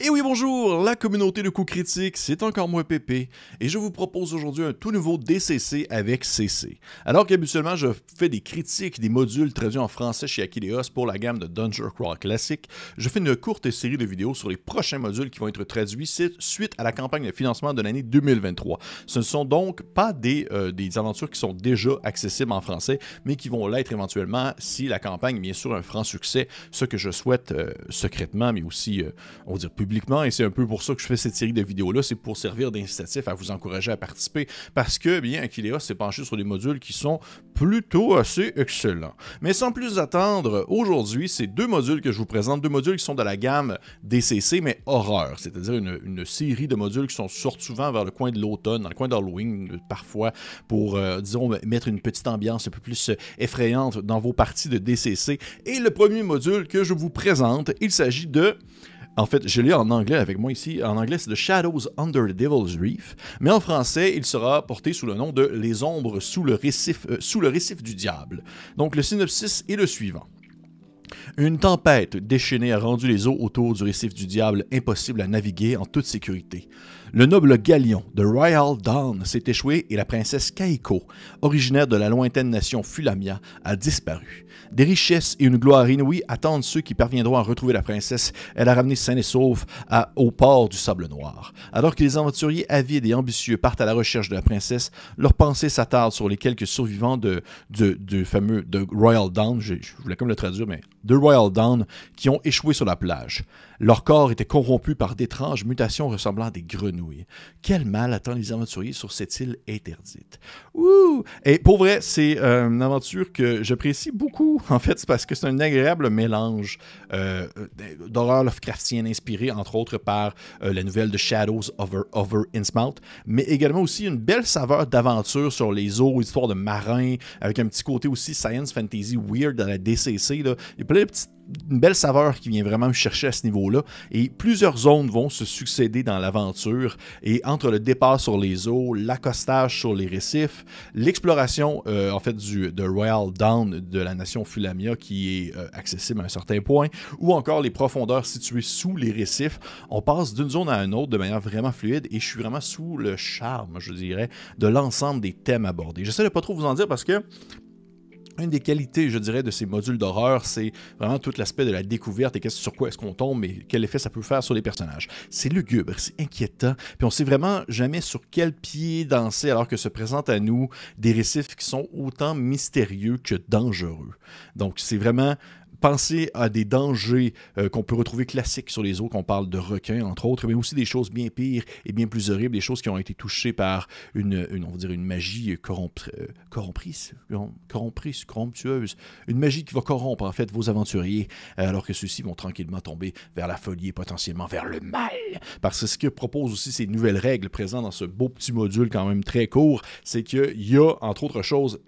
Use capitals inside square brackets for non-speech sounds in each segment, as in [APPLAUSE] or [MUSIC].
Et oui, bonjour, la communauté de coups critiques, c'est encore moi Pépé, et je vous propose aujourd'hui un tout nouveau DCC avec CC. Alors qu'habituellement, je fais des critiques des modules traduits en français chez Akileos pour la gamme de Dungeon Crawl Classic, je fais une courte série de vidéos sur les prochains modules qui vont être traduits suite à la campagne de financement de l'année 2023. Ce ne sont donc pas des, euh, des aventures qui sont déjà accessibles en français, mais qui vont l'être éventuellement si la campagne bien sûr un franc succès, ce que je souhaite euh, secrètement, mais aussi, euh, on va dire, et c'est un peu pour ça que je fais cette série de vidéos-là, c'est pour servir d'incitatif à vous encourager à participer, parce que, bien, Akileos s'est penché sur des modules qui sont plutôt assez excellents. Mais sans plus attendre, aujourd'hui, c'est deux modules que je vous présente, deux modules qui sont de la gamme DCC, mais horreur, c'est-à-dire une, série de modules qui sont sortis souvent vers le coin de l'automne, dans le coin d'Halloween, parfois, pour, euh, disons, mettre une petite ambiance un peu plus effrayante dans vos parties de DCC. Et le premier module que je vous présente, il s'agit de en fait, je l'ai en anglais avec moi ici. En anglais, c'est The Shadows Under the Devil's Reef. Mais en français, il sera porté sous le nom de Les ombres sous le récif, euh, sous le récif du diable. Donc, le synopsis est le suivant. Une tempête déchaînée a rendu les eaux autour du récif du diable impossibles à naviguer en toute sécurité. Le noble galion de Royal Dawn s'est échoué et la princesse Kaiko, originaire de la lointaine nation Fulamia, a disparu. Des richesses et une gloire inouïe attendent ceux qui parviendront à retrouver la princesse. Elle a ramené sain et sauf à, au port du Sable Noir. Alors que les aventuriers avides et ambitieux partent à la recherche de la princesse, leurs pensées s'attardent sur les quelques survivants de, fameux Royal Dawn, je, voulais comme le traduire, mais de Royal Dawn, qui ont échoué sur la plage. Leur corps était corrompu par d'étranges mutations ressemblant à des grenouilles. Quel mal attend les aventuriers sur cette île interdite? Ouh! Et pour vrai, c'est euh, une aventure que j'apprécie beaucoup. [LAUGHS] En fait, parce que c'est un agréable mélange euh, d'horreur Lovecraftienne inspiré, entre autres, par euh, la nouvelle de Shadows Over, Over Innsmouth, mais également aussi une belle saveur d'aventure sur les eaux, histoire de marins, avec un petit côté aussi science fantasy weird dans la DCC. Il y petites une belle saveur qui vient vraiment me chercher à ce niveau-là. Et plusieurs zones vont se succéder dans l'aventure. Et entre le départ sur les eaux, l'accostage sur les récifs, l'exploration euh, en fait du, Royal Down de la nation Fulamia qui est euh, accessible à un certain point, ou encore les profondeurs situées sous les récifs, on passe d'une zone à une autre de manière vraiment fluide. Et je suis vraiment sous le charme, je dirais, de l'ensemble des thèmes abordés. J'essaie de pas trop vous en dire parce que une des qualités, je dirais, de ces modules d'horreur, c'est vraiment tout l'aspect de la découverte et sur quoi est-ce qu'on tombe et quel effet ça peut faire sur les personnages. C'est lugubre, c'est inquiétant, puis on sait vraiment jamais sur quel pied danser alors que se présentent à nous des récifs qui sont autant mystérieux que dangereux. Donc c'est vraiment Pensez à des dangers euh, qu'on peut retrouver classiques sur les eaux, qu'on parle de requins, entre autres, mais aussi des choses bien pires et bien plus horribles, des choses qui ont été touchées par une, on va dire une magie corromp euh, une magie qui va corrompre en fait vos aventuriers, euh, alors que ceux-ci vont tranquillement tomber vers la folie et potentiellement vers le mal. Parce que ce que propose aussi ces nouvelles règles présentes dans ce beau petit module quand même très court, c'est qu'il y a, entre autres choses,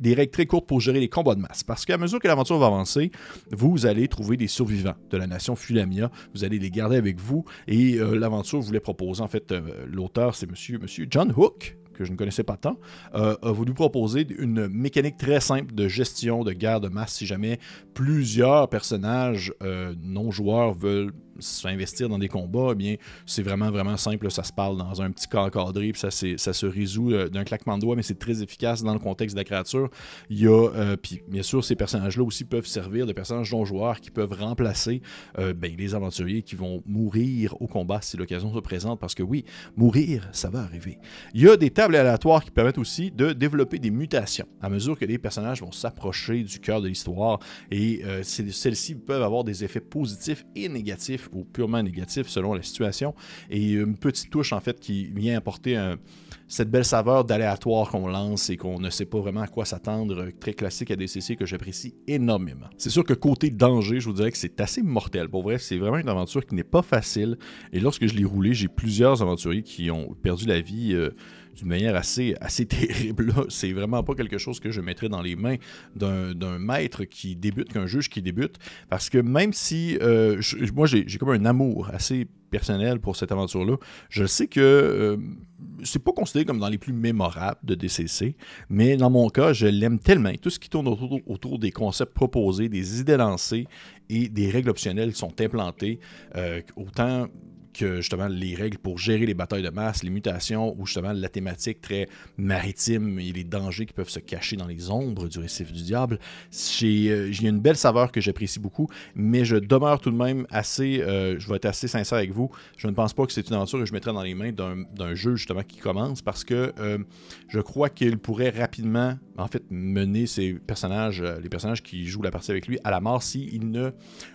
des règles très courtes pour gérer les combats de masse. Parce qu'à mesure que l'aventure va avancer, vous allez trouver des survivants de la nation Fulamia. Vous allez les garder avec vous. Et euh, l'aventure voulait proposer, en fait, euh, l'auteur, c'est monsieur, monsieur John Hook, que je ne connaissais pas tant, euh, a voulu proposer une mécanique très simple de gestion de guerre de masse si jamais plusieurs personnages non joueurs veulent s'investir dans des combats, eh bien, c'est vraiment, vraiment simple. Ça se parle dans un petit cas encadré, puis ça, ça se résout euh, d'un claquement de doigts, mais c'est très efficace dans le contexte de la créature. Il y a, euh, puis bien sûr, ces personnages-là aussi peuvent servir de personnages non-joueurs qui peuvent remplacer euh, ben, les aventuriers qui vont mourir au combat si l'occasion se présente, parce que oui, mourir, ça va arriver. Il y a des tables aléatoires qui permettent aussi de développer des mutations à mesure que les personnages vont s'approcher du cœur de l'histoire, et celles-ci peuvent avoir des effets positifs et négatifs ou purement négatif selon la situation. Et une petite touche en fait qui vient apporter cette belle saveur d'aléatoire qu'on lance et qu'on ne sait pas vraiment à quoi s'attendre, très classique à DCC que j'apprécie énormément. C'est sûr que côté danger, je vous dirais que c'est assez mortel. Pour vrai, c'est vraiment une aventure qui n'est pas facile. Et lorsque je l'ai roulé, j'ai plusieurs aventuriers qui ont perdu la vie. Euh, d'une manière assez, assez [LAUGHS] terrible. C'est vraiment pas quelque chose que je mettrais dans les mains d'un maître qui débute, qu'un juge qui débute, parce que même si euh, moi j'ai comme un amour assez personnel pour cette aventure-là, je sais que euh, c'est pas considéré comme dans les plus mémorables de DCC, mais dans mon cas, je l'aime tellement. Tout ce qui tourne autour, autour, des concepts proposés, des idées lancées et des règles optionnelles qui sont implantées, euh, autant justement les règles pour gérer les batailles de masse, les mutations, ou justement la thématique très maritime et les dangers qui peuvent se cacher dans les ombres du récif du diable. J'ai euh, une belle saveur que j'apprécie beaucoup, mais je demeure tout de même assez, euh, je vais être assez sincère avec vous, je ne pense pas que c'est une aventure que je mettrai dans les mains d'un jeu justement qui commence parce que euh, je crois qu'il pourrait rapidement en fait mener ses personnages, les personnages qui jouent la partie avec lui à la mort s'il ne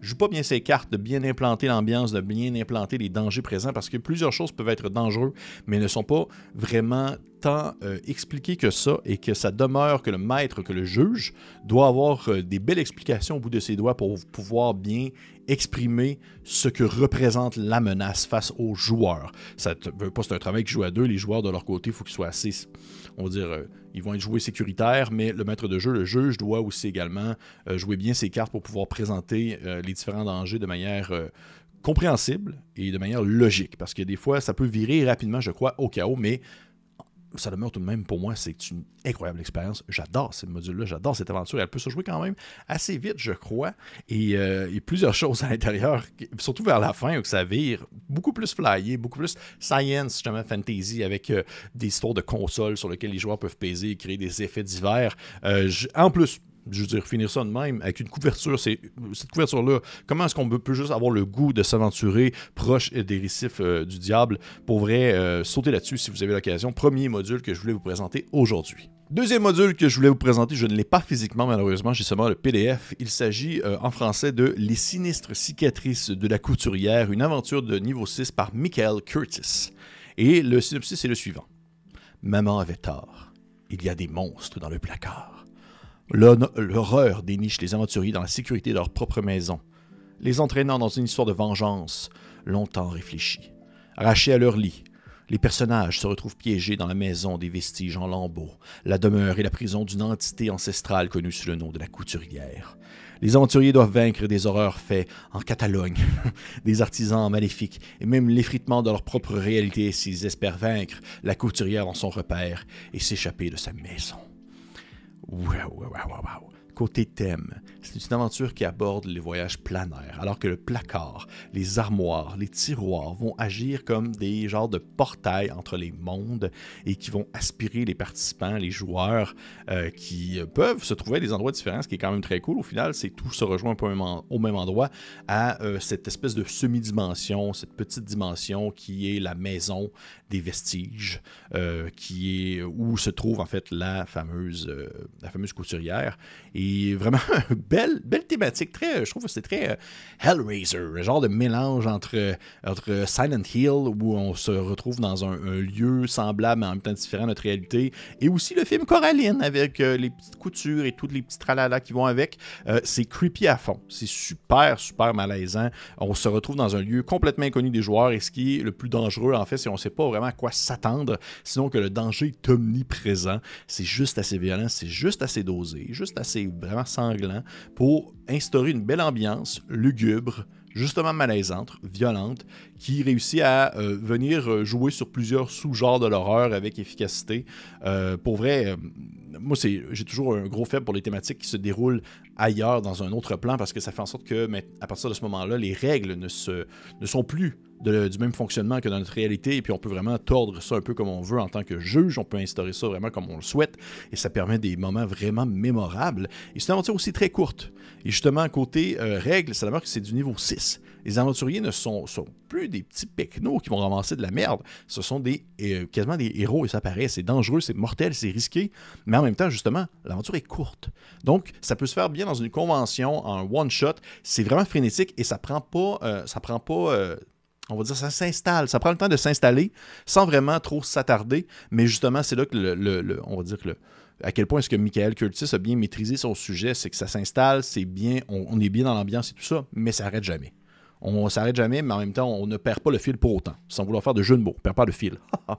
joue pas bien ses cartes, de bien implanter l'ambiance, de bien implanter les dangers présents parce que plusieurs choses peuvent être dangereux mais ne sont pas vraiment tant euh, expliqué que ça et que ça demeure que le maître, que le juge doit avoir euh, des belles explications au bout de ses doigts pour pouvoir bien exprimer ce que représente la menace face aux joueurs. Ça veut pas c'est un travail qui joue à deux. Les joueurs de leur côté, il faut qu'ils soient assez, on va dire, euh, ils vont être joués sécuritaires, mais le maître de jeu, le juge, doit aussi également jouer bien ses cartes pour pouvoir présenter les différents dangers de manière compréhensible et de manière logique. Parce que des fois, ça peut virer rapidement, je crois, au chaos, mais ça demeure tout de même pour moi, c'est une incroyable expérience. J'adore ce module-là, j'adore cette aventure. Elle peut se jouer quand même assez vite, je crois. Et euh, plusieurs [LAUGHS] choses à l'intérieur, surtout vers la fin, où ça vire beaucoup plus flyé, beaucoup plus science, justement, fantasy, avec euh, des histoires de consoles sur lesquelles les joueurs peuvent peser et créer des effets divers. Euh, en plus, je veux dire, finir ça de même avec une couverture. C'est, cette couverture-là, comment est-ce qu'on peut juste avoir le goût de s'aventurer proche des récifs euh, du diable? Pour vrai, euh, sautez là-dessus si vous avez l'occasion. Premier module que je voulais vous présenter aujourd'hui. Deuxième module que je voulais vous présenter, je ne l'ai pas physiquement malheureusement, j'ai seulement le PDF. Il s'agit euh, en français de Les sinistres cicatrices de la couturière, une aventure de niveau 6 par Michael Curtis. Et le synopsis est le suivant. Maman avait tort. Il y a des monstres dans le placard. L'horreur déniche les aventuriers dans la sécurité de leur propre maison, les entraînant dans une histoire de vengeance longtemps réfléchie. Arrachés à leur lit, les personnages se retrouvent piégés dans la maison des vestiges en lambeaux, la demeure et la prison d'une entité ancestrale connue sous le nom de la couturière. Les aventuriers doivent vaincre des horreurs faites en Catalogne, [LAUGHS] des artisans maléfiques et même l'effritement de leur propre réalité s'ils espèrent vaincre la couturière en son repère et s'échapper de sa maison. Wow, wow, wow, wow. Côté thème, c'est une aventure qui aborde les voyages planaires, alors que le placard, les armoires, les tiroirs vont agir comme des genres de portails entre les mondes et qui vont aspirer les participants, les joueurs, euh, qui peuvent se trouver à des endroits différents, ce qui est quand même très cool. Au final, c'est tout se rejoint au même endroit à euh, cette espèce de semi-dimension, cette petite dimension qui est la maison des vestiges, euh, qui est où se trouve en fait la fameuse, la couturière. Vraiment, [LAUGHS] belle, belle thématique. Très, je trouve que c'est très euh, Hellraiser, un genre de mélange entre, entre Silent Hill, où on se retrouve dans un, lieu semblable, mais en même temps différent de notre réalité, et aussi le film Coraline, avec euh, les petites coutures et toutes les petits tralala qui vont avec. Euh, c'est creepy à fond. C'est super, super malaisant. On se retrouve dans un lieu complètement inconnu des joueurs, et ce qui est le plus dangereux, en fait, c'est qu'on ne sait pas vraiment à quoi s'attendre, sinon que le danger est omniprésent. C'est juste assez violent, c'est juste assez dosé, juste assez vraiment sanglant pour instaurer une belle ambiance lugubre, justement malaisante, violente, qui réussit à euh, venir euh, jouer sur plusieurs sous-genres de l'horreur avec efficacité. Euh, pour vrai, moi, j'ai toujours un gros faible pour les thématiques qui se déroulent ailleurs, dans un autre plan, parce que ça fait en sorte que, à partir de ce moment-là, les règles ne, se, ne sont plus du même fonctionnement que dans notre réalité, et puis on peut vraiment tordre ça un peu comme on veut en tant que juge, on peut instaurer ça vraiment comme on le souhaite, et ça permet des moments vraiment mémorables. Et c'est une aventure aussi très courte. Et justement, côté règles, ça que c'est du niveau 6. Les aventuriers ne sont, plus des petits pecnos qui vont ramasser de la merde. Ce sont des euh, quasiment des héros, et ça paraît, c'est dangereux, c'est mortel, c'est risqué, mais en même temps, justement, l'aventure est courte. Donc, ça peut se faire bien dans une convention, en one-shot. C'est vraiment frénétique et ça prend pas, euh, ça prend pas on va dire, ça s'installe. Ça prend le temps de s'installer sans vraiment trop s'attarder. Mais justement, c'est là que le, on va dire que le, à quel point est-ce que Michael Curtis a bien maîtrisé son sujet, c'est que ça s'installe, c'est bien, on, est bien dans l'ambiance et tout ça, mais ça n'arrête jamais. On s'arrête jamais, mais en même temps, on ne perd pas le fil pour autant, sans vouloir faire de jeu de mots. On perd pas le fil. [LAUGHS]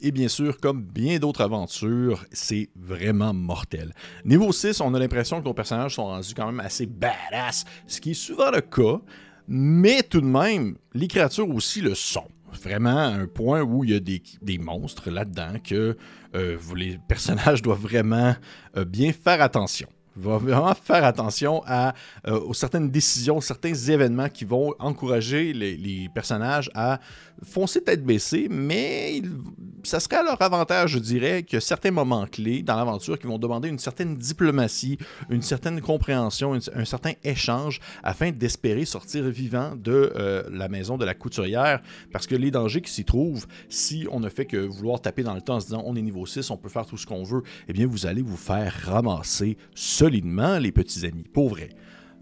Et bien sûr, comme bien d'autres aventures, c'est vraiment mortel. Niveau 6, on a l'impression que nos personnages sont rendus quand même assez badass, ce qui est souvent le cas, mais tout de même, les créatures aussi le sont. Vraiment un point où il y a des, monstres là-dedans que euh, les personnages [LAUGHS] doivent vraiment euh, bien faire attention. Va vraiment faire attention à, euh, aux certaines décisions, certains événements qui vont encourager les, personnages à foncer tête baissée, mais ça serait à leur avantage, je dirais, que certains moments clés dans l'aventure qui vont demander une certaine diplomatie, une certaine compréhension, un certain échange afin d'espérer sortir vivant de euh, la maison de la couturière, parce que les dangers qui s'y trouvent, si on ne fait que vouloir taper dans le temps en se disant on est niveau 6, on peut faire tout ce qu'on veut, eh bien vous allez vous faire ramasser solidement, les petits amis, pour vrai.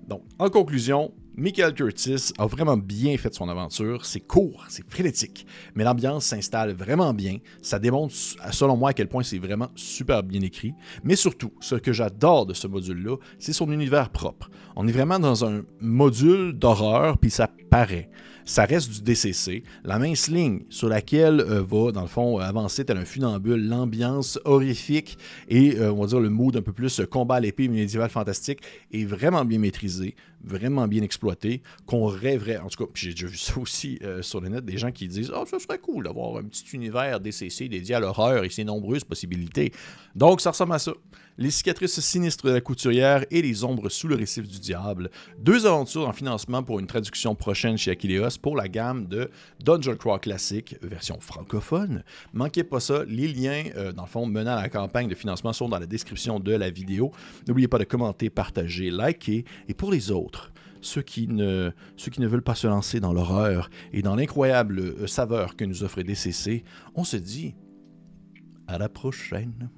Donc, en conclusion, Michael Curtis a vraiment bien fait son aventure. C'est court, c'est frénétique, mais l'ambiance s'installe vraiment bien. Ça démontre, selon moi, à quel point c'est vraiment super bien écrit. Mais surtout, ce que j'adore de ce module-là, c'est son univers propre. On est vraiment dans un module d'horreur, puis ça paraît ça reste du DCC. La mince ligne sur laquelle euh, va, dans le fond, avancer tel un funambule, l'ambiance horrifique et, euh, on va dire, le mood un peu plus combat à l'épée médiéval fantastique est vraiment bien maîtrisé, vraiment bien exploité, qu'on rêverait, en tout cas, j'ai déjà vu ça [LAUGHS] aussi euh, sur le net, des gens qui disent « oh, ça serait cool d'avoir un petit univers DCC dédié à l'horreur et ses nombreuses possibilités. » Donc, ça ressemble à ça les cicatrices sinistres de la couturière et les ombres sous le récif du diable. Deux aventures en financement pour une traduction prochaine chez Aquileos pour la gamme de Dungeon Crawl Classic, version francophone. Manquez pas ça, les liens, euh, dans le fond, menant à la campagne de financement sont dans la description de la vidéo. N'oubliez pas de commenter, partager, liker. Et pour les autres, ceux qui ne, veulent pas se lancer dans l'horreur et dans l'incroyable euh, saveur que nous offre DCC, on se dit à la prochaine.